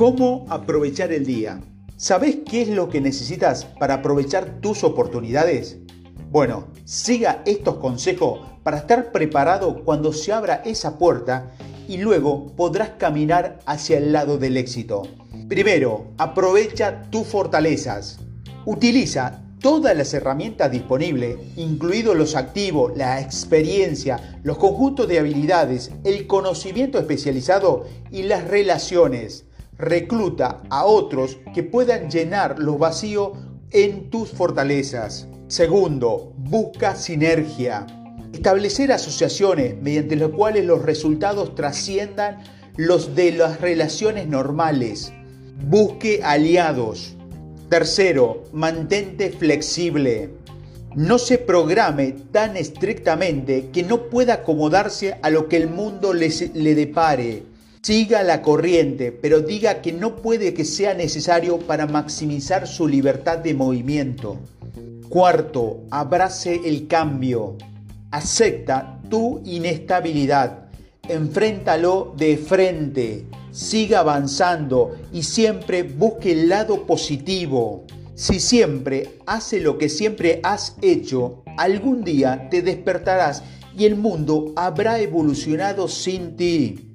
¿Cómo aprovechar el día? ¿Sabes qué es lo que necesitas para aprovechar tus oportunidades? Bueno, siga estos consejos para estar preparado cuando se abra esa puerta y luego podrás caminar hacia el lado del éxito. Primero, aprovecha tus fortalezas. Utiliza todas las herramientas disponibles, incluidos los activos, la experiencia, los conjuntos de habilidades, el conocimiento especializado y las relaciones. Recluta a otros que puedan llenar los vacíos en tus fortalezas. Segundo, busca sinergia. Establecer asociaciones mediante las cuales los resultados trasciendan los de las relaciones normales. Busque aliados. Tercero, mantente flexible. No se programe tan estrictamente que no pueda acomodarse a lo que el mundo le, le depare. Siga la corriente, pero diga que no puede que sea necesario para maximizar su libertad de movimiento. Cuarto, abrace el cambio. Acepta tu inestabilidad. Enfréntalo de frente. Siga avanzando y siempre busque el lado positivo. Si siempre hace lo que siempre has hecho, algún día te despertarás y el mundo habrá evolucionado sin ti.